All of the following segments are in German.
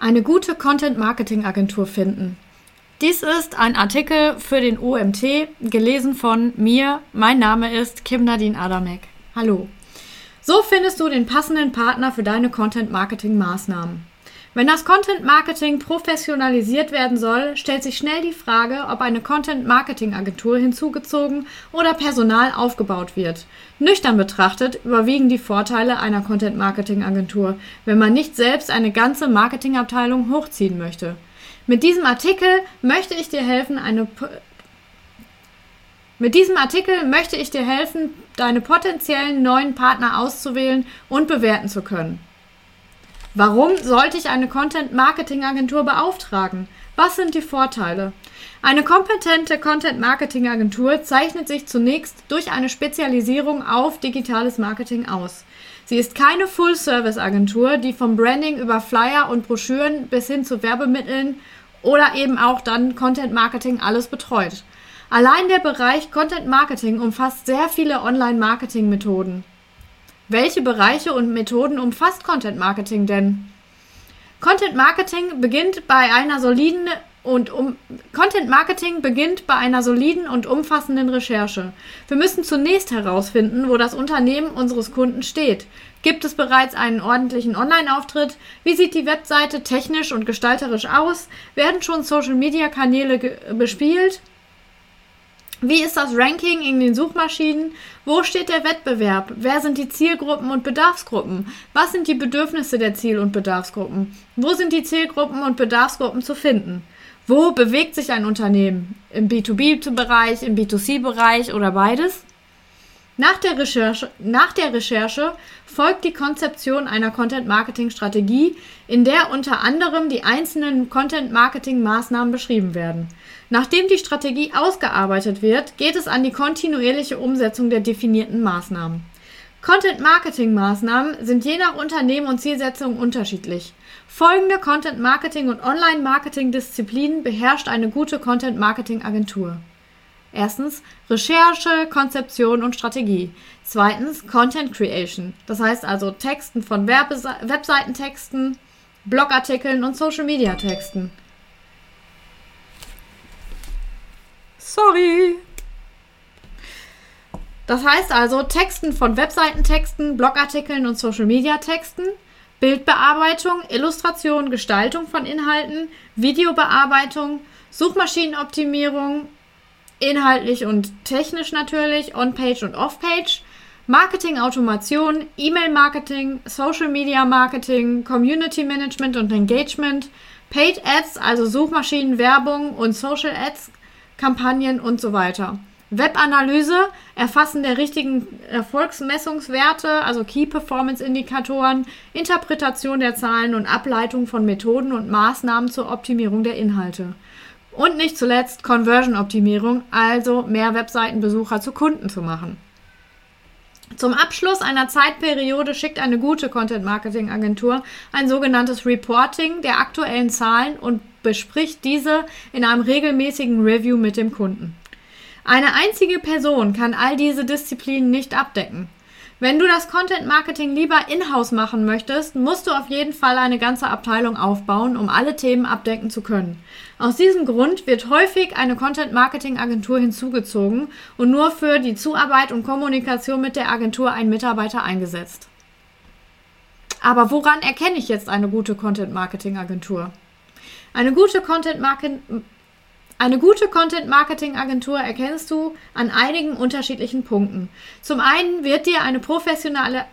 Eine gute Content-Marketing-Agentur finden. Dies ist ein Artikel für den OMT, gelesen von mir. Mein Name ist Kim Nadine Adamek. Hallo. So findest du den passenden Partner für deine Content-Marketing-Maßnahmen. Wenn das Content Marketing professionalisiert werden soll, stellt sich schnell die Frage, ob eine Content Marketing Agentur hinzugezogen oder Personal aufgebaut wird. Nüchtern betrachtet überwiegen die Vorteile einer Content Marketing Agentur, wenn man nicht selbst eine ganze Marketingabteilung hochziehen möchte. Mit diesem Artikel möchte ich dir helfen, eine mit diesem Artikel möchte ich dir helfen, deine potenziellen neuen Partner auszuwählen und bewerten zu können. Warum sollte ich eine Content-Marketing-Agentur beauftragen? Was sind die Vorteile? Eine kompetente Content-Marketing-Agentur zeichnet sich zunächst durch eine Spezialisierung auf digitales Marketing aus. Sie ist keine Full-Service-Agentur, die vom Branding über Flyer und Broschüren bis hin zu Werbemitteln oder eben auch dann Content-Marketing alles betreut. Allein der Bereich Content-Marketing umfasst sehr viele Online-Marketing-Methoden. Welche Bereiche und Methoden umfasst Content Marketing denn? Content Marketing beginnt bei einer soliden und um Content Marketing beginnt bei einer soliden und umfassenden Recherche. Wir müssen zunächst herausfinden, wo das Unternehmen unseres Kunden steht. Gibt es bereits einen ordentlichen Online-Auftritt? Wie sieht die Webseite technisch und gestalterisch aus? Werden schon Social-Media-Kanäle bespielt? Wie ist das Ranking in den Suchmaschinen? Wo steht der Wettbewerb? Wer sind die Zielgruppen und Bedarfsgruppen? Was sind die Bedürfnisse der Ziel- und Bedarfsgruppen? Wo sind die Zielgruppen und Bedarfsgruppen zu finden? Wo bewegt sich ein Unternehmen? Im B2B-Bereich, im B2C-Bereich oder beides? Nach der, Recherche, nach der Recherche folgt die Konzeption einer Content-Marketing-Strategie, in der unter anderem die einzelnen Content-Marketing-Maßnahmen beschrieben werden. Nachdem die Strategie ausgearbeitet wird, geht es an die kontinuierliche Umsetzung der definierten Maßnahmen. Content-Marketing-Maßnahmen sind je nach Unternehmen und Zielsetzung unterschiedlich. Folgende Content-Marketing- und Online-Marketing-Disziplinen beherrscht eine gute Content-Marketing-Agentur. Erstens Recherche, Konzeption und Strategie. Zweitens Content Creation, das heißt also Texten von Webseitentexten, Blogartikeln und Social Media Texten. Sorry. Das heißt also Texten von Webseitentexten, Blogartikeln und Social Media Texten, Bildbearbeitung, Illustration, Gestaltung von Inhalten, Videobearbeitung, Suchmaschinenoptimierung, inhaltlich und technisch natürlich, On-Page und Off-Page, Marketing-Automation, E-Mail-Marketing, Social-Media-Marketing, Community-Management und Engagement, Paid Ads, also Suchmaschinenwerbung und Social Ads, Kampagnen und so weiter. Webanalyse, Erfassen der richtigen Erfolgsmessungswerte, also Key Performance Indikatoren, Interpretation der Zahlen und Ableitung von Methoden und Maßnahmen zur Optimierung der Inhalte. Und nicht zuletzt Conversion-Optimierung, also mehr Webseitenbesucher zu Kunden zu machen. Zum Abschluss einer Zeitperiode schickt eine gute Content-Marketing-Agentur ein sogenanntes Reporting der aktuellen Zahlen und bespricht diese in einem regelmäßigen Review mit dem Kunden. Eine einzige Person kann all diese Disziplinen nicht abdecken. Wenn du das Content Marketing lieber in-house machen möchtest, musst du auf jeden Fall eine ganze Abteilung aufbauen, um alle Themen abdecken zu können. Aus diesem Grund wird häufig eine Content Marketing Agentur hinzugezogen und nur für die Zuarbeit und Kommunikation mit der Agentur ein Mitarbeiter eingesetzt. Aber woran erkenne ich jetzt eine gute Content Marketing Agentur? Eine gute Content Marketing eine gute Content-Marketing-Agentur erkennst du an einigen unterschiedlichen Punkten. Zum einen wird dir eine professionelle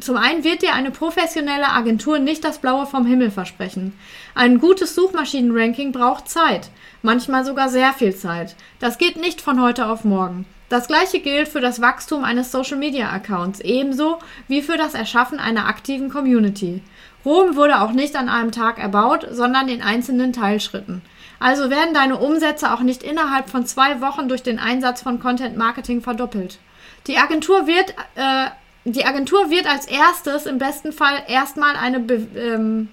zum einen wird dir eine professionelle Agentur nicht das Blaue vom Himmel versprechen. Ein gutes Suchmaschinenranking braucht Zeit, manchmal sogar sehr viel Zeit. Das geht nicht von heute auf morgen. Das gleiche gilt für das Wachstum eines Social Media Accounts, ebenso wie für das Erschaffen einer aktiven Community. Rom wurde auch nicht an einem Tag erbaut, sondern in einzelnen Teilschritten. Also werden deine Umsätze auch nicht innerhalb von zwei Wochen durch den Einsatz von Content Marketing verdoppelt. Die Agentur wird, äh, die Agentur wird als erstes im besten Fall erstmal eine, Be ähm,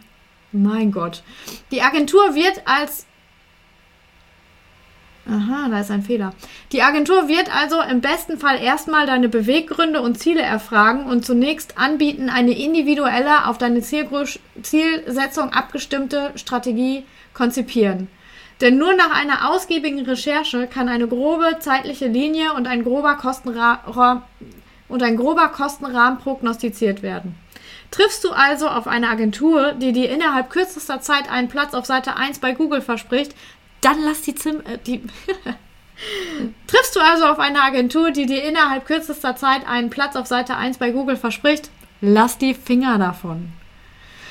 mein Gott, die Agentur wird als Aha, da ist ein Fehler. Die Agentur wird also im besten Fall erstmal deine Beweggründe und Ziele erfragen und zunächst anbieten, eine individuelle, auf deine Zielsetzung abgestimmte Strategie konzipieren. Denn nur nach einer ausgiebigen Recherche kann eine grobe zeitliche Linie und ein grober, Kostenra und ein grober Kostenrahmen prognostiziert werden. Triffst du also auf eine Agentur, die dir innerhalb kürzester Zeit einen Platz auf Seite 1 bei Google verspricht, dann lass die Zim äh, die Triffst du also auf eine Agentur, die dir innerhalb kürzester Zeit einen Platz auf Seite 1 bei Google verspricht, lass die Finger davon.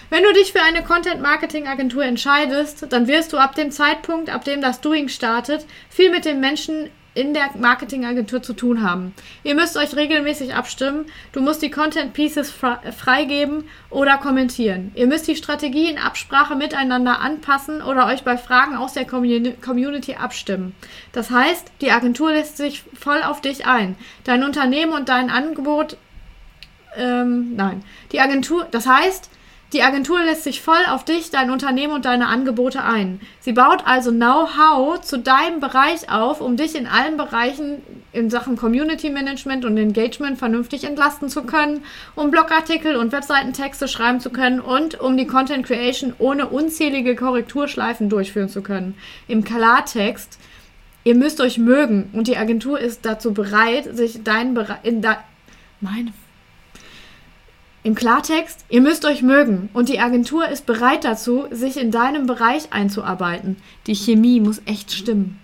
Wenn du dich für eine Content-Marketing-Agentur entscheidest, dann wirst du ab dem Zeitpunkt, ab dem das Doing startet, viel mit den Menschen in der Marketingagentur zu tun haben. Ihr müsst euch regelmäßig abstimmen. Du musst die Content Pieces freigeben oder kommentieren. Ihr müsst die Strategie in Absprache miteinander anpassen oder euch bei Fragen aus der Community abstimmen. Das heißt, die Agentur lässt sich voll auf dich ein. Dein Unternehmen und dein Angebot ähm, nein. Die Agentur, das heißt, die Agentur lässt sich voll auf dich, dein Unternehmen und deine Angebote ein. Sie baut also Know-how zu deinem Bereich auf, um dich in allen Bereichen in Sachen Community Management und Engagement vernünftig entlasten zu können, um Blogartikel und Webseitentexte schreiben zu können und um die Content Creation ohne unzählige Korrekturschleifen durchführen zu können. Im Klartext, ihr müsst euch mögen und die Agentur ist dazu bereit, sich deinen Bereich in da meine im Klartext, ihr müsst euch mögen und die Agentur ist bereit dazu, sich in deinem Bereich einzuarbeiten. Die Chemie muss echt stimmen.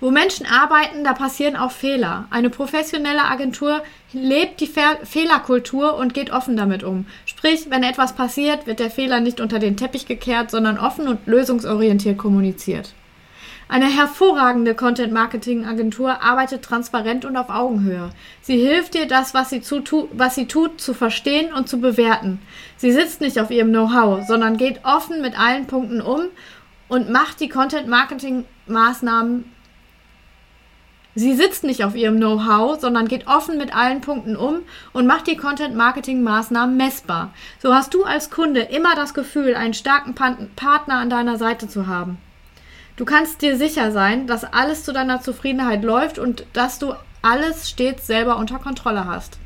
Wo Menschen arbeiten, da passieren auch Fehler. Eine professionelle Agentur lebt die Fe Fehlerkultur und geht offen damit um. Sprich, wenn etwas passiert, wird der Fehler nicht unter den Teppich gekehrt, sondern offen und lösungsorientiert kommuniziert. Eine hervorragende Content-Marketing-Agentur arbeitet transparent und auf Augenhöhe. Sie hilft dir, das, was sie, zu, was sie tut, zu verstehen und zu bewerten. Sie sitzt nicht auf ihrem Know-how, sondern geht offen mit allen Punkten um und macht die Content-Marketing-Maßnahmen. Sie sitzt nicht auf ihrem Know-how, sondern geht offen mit allen Punkten um und macht die Content-Marketing-Maßnahmen messbar. So hast du als Kunde immer das Gefühl, einen starken Partner an deiner Seite zu haben. Du kannst dir sicher sein, dass alles zu deiner Zufriedenheit läuft und dass du alles stets selber unter Kontrolle hast.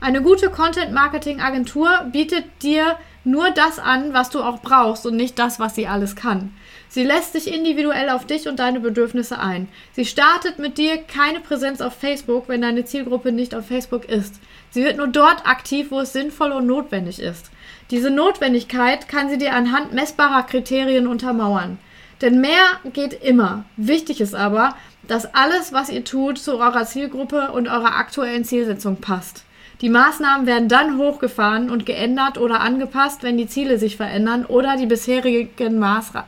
Eine gute Content-Marketing-Agentur bietet dir nur das an, was du auch brauchst und nicht das, was sie alles kann. Sie lässt sich individuell auf dich und deine Bedürfnisse ein. Sie startet mit dir keine Präsenz auf Facebook, wenn deine Zielgruppe nicht auf Facebook ist. Sie wird nur dort aktiv, wo es sinnvoll und notwendig ist. Diese Notwendigkeit kann sie dir anhand messbarer Kriterien untermauern. Denn mehr geht immer. Wichtig ist aber, dass alles, was ihr tut, zu eurer Zielgruppe und eurer aktuellen Zielsetzung passt. Die Maßnahmen werden dann hochgefahren und geändert oder angepasst, wenn die Ziele sich verändern oder die bisherigen, Maßra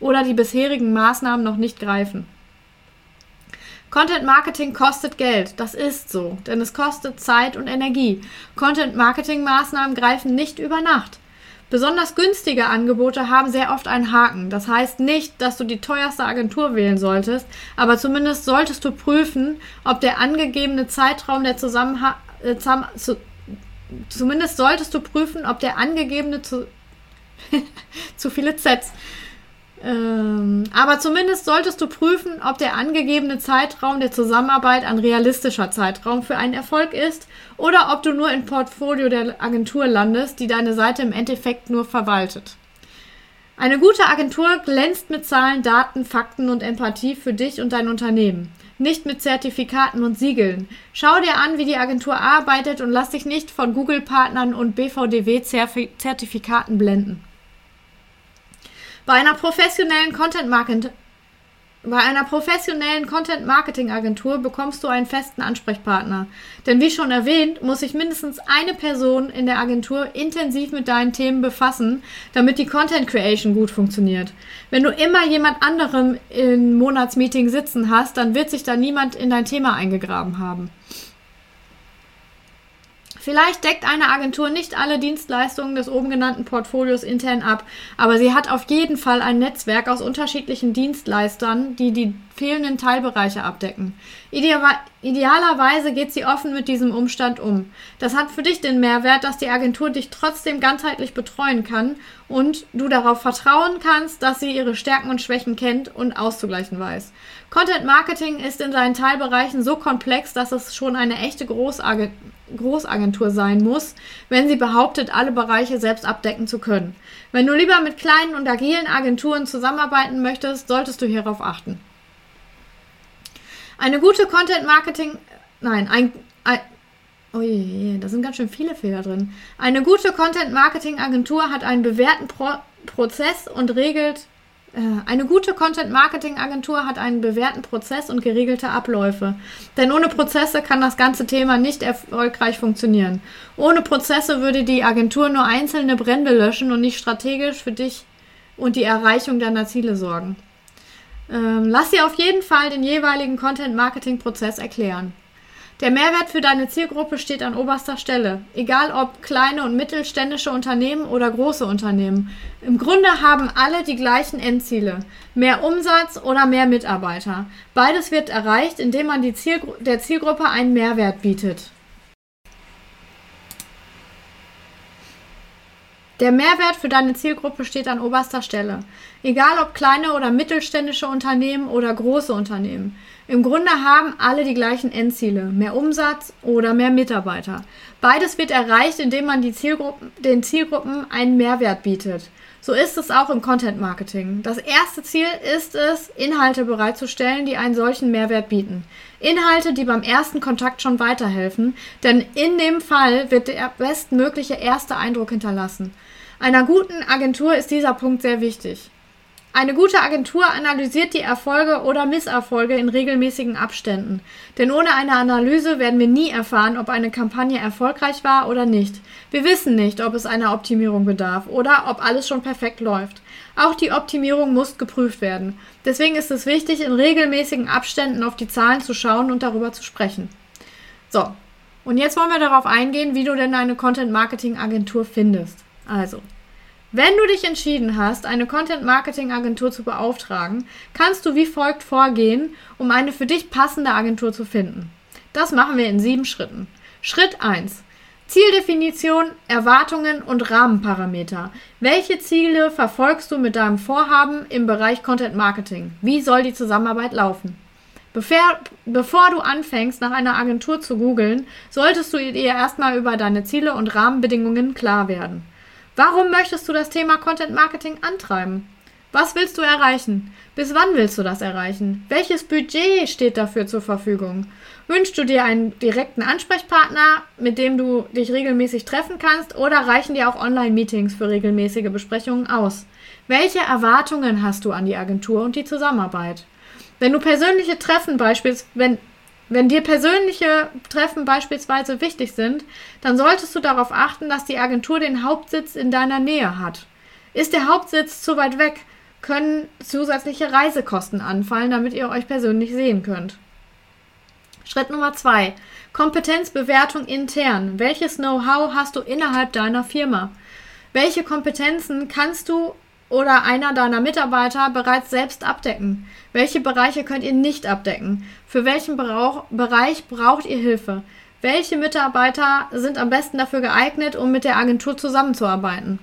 oder die bisherigen Maßnahmen noch nicht greifen. Content Marketing kostet Geld, das ist so, denn es kostet Zeit und Energie. Content Marketing Maßnahmen greifen nicht über Nacht. Besonders günstige Angebote haben sehr oft einen Haken. Das heißt nicht, dass du die teuerste Agentur wählen solltest, aber zumindest solltest du prüfen, ob der angegebene Zeitraum der Zusammenhang äh, zu, zumindest solltest du prüfen, ob der angegebene zu, zu viele Zs ähm, aber zumindest solltest du prüfen, ob der angegebene Zeitraum der Zusammenarbeit ein realistischer Zeitraum für einen Erfolg ist oder ob du nur im Portfolio der Agentur landest, die deine Seite im Endeffekt nur verwaltet. Eine gute Agentur glänzt mit Zahlen, Daten, Fakten und Empathie für dich und dein Unternehmen. Nicht mit Zertifikaten und Siegeln. Schau dir an, wie die Agentur arbeitet und lass dich nicht von Google-Partnern und BVDW-Zertifikaten blenden. Bei einer professionellen Content Marketing bei einer professionellen Content Marketing Agentur bekommst du einen festen Ansprechpartner. Denn wie schon erwähnt, muss sich mindestens eine Person in der Agentur intensiv mit deinen Themen befassen, damit die Content Creation gut funktioniert. Wenn du immer jemand anderem im Monatsmeeting sitzen hast, dann wird sich da niemand in dein Thema eingegraben haben. Vielleicht deckt eine Agentur nicht alle Dienstleistungen des oben genannten Portfolios intern ab, aber sie hat auf jeden Fall ein Netzwerk aus unterschiedlichen Dienstleistern, die die fehlenden Teilbereiche abdecken. Idealerweise geht sie offen mit diesem Umstand um. Das hat für dich den Mehrwert, dass die Agentur dich trotzdem ganzheitlich betreuen kann und du darauf vertrauen kannst, dass sie ihre Stärken und Schwächen kennt und auszugleichen weiß. Content Marketing ist in seinen Teilbereichen so komplex, dass es schon eine echte Großagentur sein muss, wenn sie behauptet, alle Bereiche selbst abdecken zu können. Wenn du lieber mit kleinen und agilen Agenturen zusammenarbeiten möchtest, solltest du hierauf achten. Eine gute Content Marketing, nein, ein, ein oh je, da sind ganz schön viele Fehler drin. Eine gute Content Marketing Agentur hat einen bewährten Pro Prozess und regelt äh, eine gute Content-Marketing-Agentur hat einen bewährten Prozess und geregelte Abläufe. Denn ohne Prozesse kann das ganze Thema nicht erfolgreich funktionieren. Ohne Prozesse würde die Agentur nur einzelne Brände löschen und nicht strategisch für dich und die Erreichung deiner Ziele sorgen. Ähm, lass dir auf jeden Fall den jeweiligen Content-Marketing-Prozess erklären. Der Mehrwert für deine Zielgruppe steht an oberster Stelle, egal ob kleine und mittelständische Unternehmen oder große Unternehmen. Im Grunde haben alle die gleichen Endziele, mehr Umsatz oder mehr Mitarbeiter. Beides wird erreicht, indem man Zielgru der Zielgruppe einen Mehrwert bietet. Der Mehrwert für deine Zielgruppe steht an oberster Stelle. Egal ob kleine oder mittelständische Unternehmen oder große Unternehmen. Im Grunde haben alle die gleichen Endziele, mehr Umsatz oder mehr Mitarbeiter. Beides wird erreicht, indem man Zielgruppen, den Zielgruppen einen Mehrwert bietet. So ist es auch im Content Marketing. Das erste Ziel ist es, Inhalte bereitzustellen, die einen solchen Mehrwert bieten. Inhalte, die beim ersten Kontakt schon weiterhelfen, denn in dem Fall wird der bestmögliche erste Eindruck hinterlassen. Einer guten Agentur ist dieser Punkt sehr wichtig. Eine gute Agentur analysiert die Erfolge oder Misserfolge in regelmäßigen Abständen. Denn ohne eine Analyse werden wir nie erfahren, ob eine Kampagne erfolgreich war oder nicht. Wir wissen nicht, ob es einer Optimierung bedarf oder ob alles schon perfekt läuft. Auch die Optimierung muss geprüft werden. Deswegen ist es wichtig, in regelmäßigen Abständen auf die Zahlen zu schauen und darüber zu sprechen. So, und jetzt wollen wir darauf eingehen, wie du denn eine Content-Marketing-Agentur findest. Also, wenn du dich entschieden hast, eine Content-Marketing-Agentur zu beauftragen, kannst du wie folgt vorgehen, um eine für dich passende Agentur zu finden. Das machen wir in sieben Schritten. Schritt 1. Zieldefinition, Erwartungen und Rahmenparameter. Welche Ziele verfolgst du mit deinem Vorhaben im Bereich Content Marketing? Wie soll die Zusammenarbeit laufen? Bevor, du anfängst, nach einer Agentur zu googeln, solltest du dir erstmal über deine Ziele und Rahmenbedingungen klar werden. Warum möchtest du das Thema Content Marketing antreiben? Was willst du erreichen? Bis wann willst du das erreichen? Welches Budget steht dafür zur Verfügung? Wünschst du dir einen direkten Ansprechpartner, mit dem du dich regelmäßig treffen kannst, oder reichen dir auch Online-Meetings für regelmäßige Besprechungen aus? Welche Erwartungen hast du an die Agentur und die Zusammenarbeit? Wenn du persönliche Treffen beispielsweise, wenn wenn dir persönliche Treffen beispielsweise wichtig sind, dann solltest du darauf achten, dass die Agentur den Hauptsitz in deiner Nähe hat. Ist der Hauptsitz zu weit weg, können zusätzliche Reisekosten anfallen, damit ihr euch persönlich sehen könnt. Schritt Nummer zwei: Kompetenzbewertung intern. Welches Know-how hast du innerhalb deiner Firma? Welche Kompetenzen kannst du oder einer deiner Mitarbeiter bereits selbst abdecken? Welche Bereiche könnt ihr nicht abdecken? Für welchen Brauch, Bereich braucht ihr Hilfe? Welche Mitarbeiter sind am besten dafür geeignet, um mit der Agentur zusammenzuarbeiten?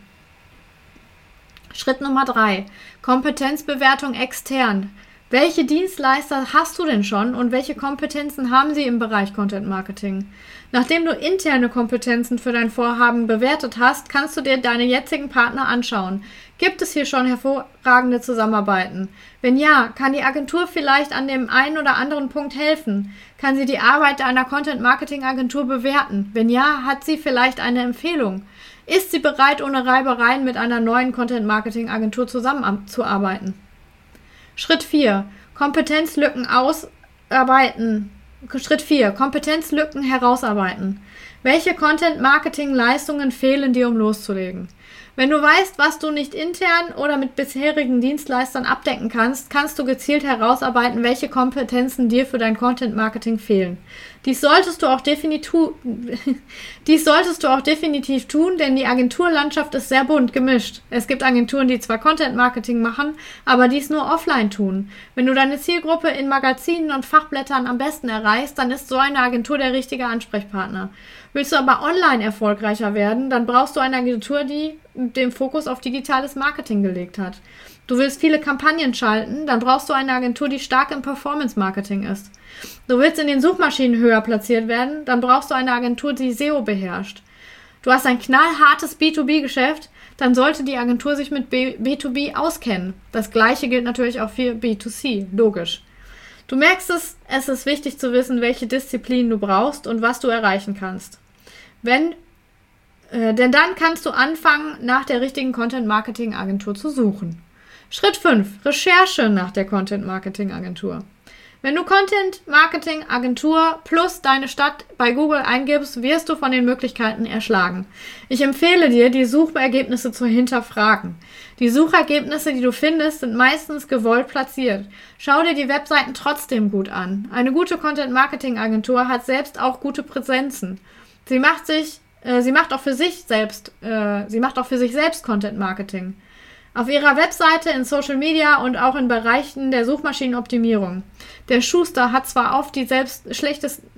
Schritt Nummer drei: Kompetenzbewertung extern. Welche Dienstleister hast du denn schon und welche Kompetenzen haben sie im Bereich Content Marketing? Nachdem du interne Kompetenzen für dein Vorhaben bewertet hast, kannst du dir deine jetzigen Partner anschauen. Gibt es hier schon hervorragende Zusammenarbeiten? Wenn ja, kann die Agentur vielleicht an dem einen oder anderen Punkt helfen? Kann sie die Arbeit deiner Content Marketing Agentur bewerten? Wenn ja, hat sie vielleicht eine Empfehlung? Ist sie bereit, ohne Reibereien mit einer neuen Content Marketing Agentur zusammenzuarbeiten? Schritt 4. Kompetenzlücken ausarbeiten. Schritt 4. Kompetenzlücken herausarbeiten. Welche Content-Marketing-Leistungen fehlen dir, um loszulegen? Wenn du weißt, was du nicht intern oder mit bisherigen Dienstleistern abdecken kannst, kannst du gezielt herausarbeiten, welche Kompetenzen dir für dein Content Marketing fehlen. Dies solltest du auch definitiv, dies solltest du auch definitiv tun, denn die Agenturlandschaft ist sehr bunt gemischt. Es gibt Agenturen, die zwar Content Marketing machen, aber dies nur offline tun. Wenn du deine Zielgruppe in Magazinen und Fachblättern am besten erreichst, dann ist so eine Agentur der richtige Ansprechpartner. Willst du aber online erfolgreicher werden, dann brauchst du eine Agentur, die den Fokus auf digitales Marketing gelegt hat. Du willst viele Kampagnen schalten, dann brauchst du eine Agentur, die stark im Performance Marketing ist. Du willst in den Suchmaschinen höher platziert werden, dann brauchst du eine Agentur, die SEO beherrscht. Du hast ein knallhartes B2B-Geschäft, dann sollte die Agentur sich mit B 2 b auskennen. Das gleiche gilt natürlich auch für B2C, logisch. Du merkst es, es ist wichtig zu wissen, welche Disziplinen du brauchst und was du erreichen kannst. Wenn, äh, denn dann kannst du anfangen, nach der richtigen Content-Marketing-Agentur zu suchen. Schritt 5. Recherche nach der Content-Marketing-Agentur. Wenn du Content Marketing Agentur plus deine Stadt bei Google eingibst, wirst du von den Möglichkeiten erschlagen. Ich empfehle dir, die Suchergebnisse zu hinterfragen. Die Suchergebnisse, die du findest, sind meistens gewollt platziert. Schau dir die Webseiten trotzdem gut an. Eine gute Content Marketing Agentur hat selbst auch gute Präsenzen. Sie macht sich, äh, sie macht auch für sich selbst, äh, sie macht auch für sich selbst Content Marketing. Auf ihrer Webseite, in Social Media und auch in Bereichen der Suchmaschinenoptimierung. Der Schuster hat zwar oft die selbst schlechtesten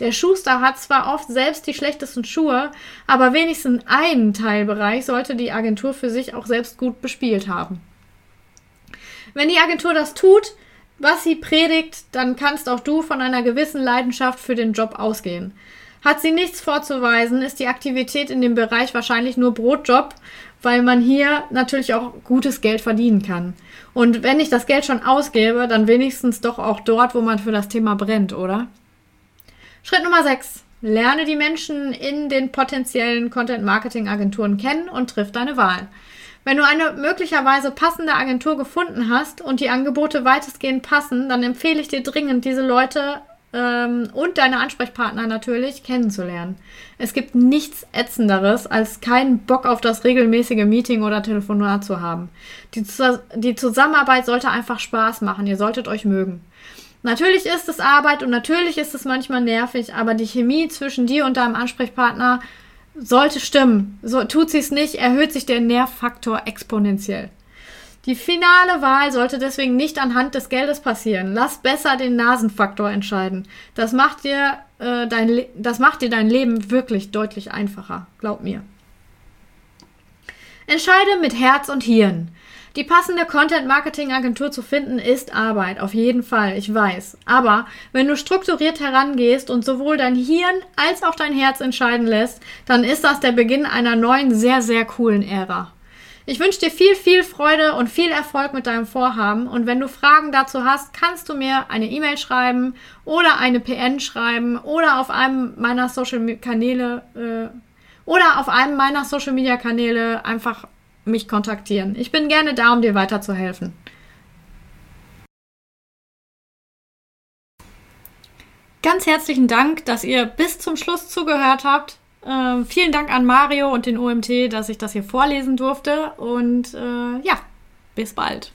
der Schuster hat zwar oft selbst die schlechtesten Schuhe, aber wenigstens einen Teilbereich sollte die Agentur für sich auch selbst gut bespielt haben. Wenn die Agentur das tut, was sie predigt, dann kannst auch du von einer gewissen Leidenschaft für den Job ausgehen. Hat sie nichts vorzuweisen, ist die Aktivität in dem Bereich wahrscheinlich nur Brotjob, weil man hier natürlich auch gutes Geld verdienen kann. Und wenn ich das Geld schon ausgebe, dann wenigstens doch auch dort, wo man für das Thema brennt, oder? Schritt Nummer 6. Lerne die Menschen in den potenziellen Content-Marketing-Agenturen kennen und triff deine Wahl. Wenn du eine möglicherweise passende Agentur gefunden hast und die Angebote weitestgehend passen, dann empfehle ich dir dringend, diese Leute ähm, und deine Ansprechpartner natürlich kennenzulernen. Es gibt nichts Ätzenderes, als keinen Bock auf das regelmäßige Meeting oder Telefonat zu haben. Die, die Zusammenarbeit sollte einfach Spaß machen. Ihr solltet euch mögen. Natürlich ist es Arbeit und natürlich ist es manchmal nervig, aber die Chemie zwischen dir und deinem Ansprechpartner sollte stimmen. So, tut sie es nicht, erhöht sich der Nervfaktor exponentiell. Die finale Wahl sollte deswegen nicht anhand des Geldes passieren. Lass besser den Nasenfaktor entscheiden. Das macht dir, äh, dein, das macht dir dein Leben wirklich deutlich einfacher. Glaub mir. Entscheide mit Herz und Hirn. Die passende Content-Marketing-Agentur zu finden ist Arbeit, auf jeden Fall, ich weiß. Aber wenn du strukturiert herangehst und sowohl dein Hirn als auch dein Herz entscheiden lässt, dann ist das der Beginn einer neuen, sehr, sehr coolen Ära. Ich wünsche dir viel, viel Freude und viel Erfolg mit deinem Vorhaben. Und wenn du Fragen dazu hast, kannst du mir eine E-Mail schreiben oder eine PN schreiben oder auf einem meiner Social Kanäle äh, oder auf einem meiner Social Media Kanäle einfach mich kontaktieren. Ich bin gerne da, um dir weiterzuhelfen. Ganz herzlichen Dank, dass ihr bis zum Schluss zugehört habt. Äh, vielen Dank an Mario und den OMT, dass ich das hier vorlesen durfte. Und äh, ja, bis bald.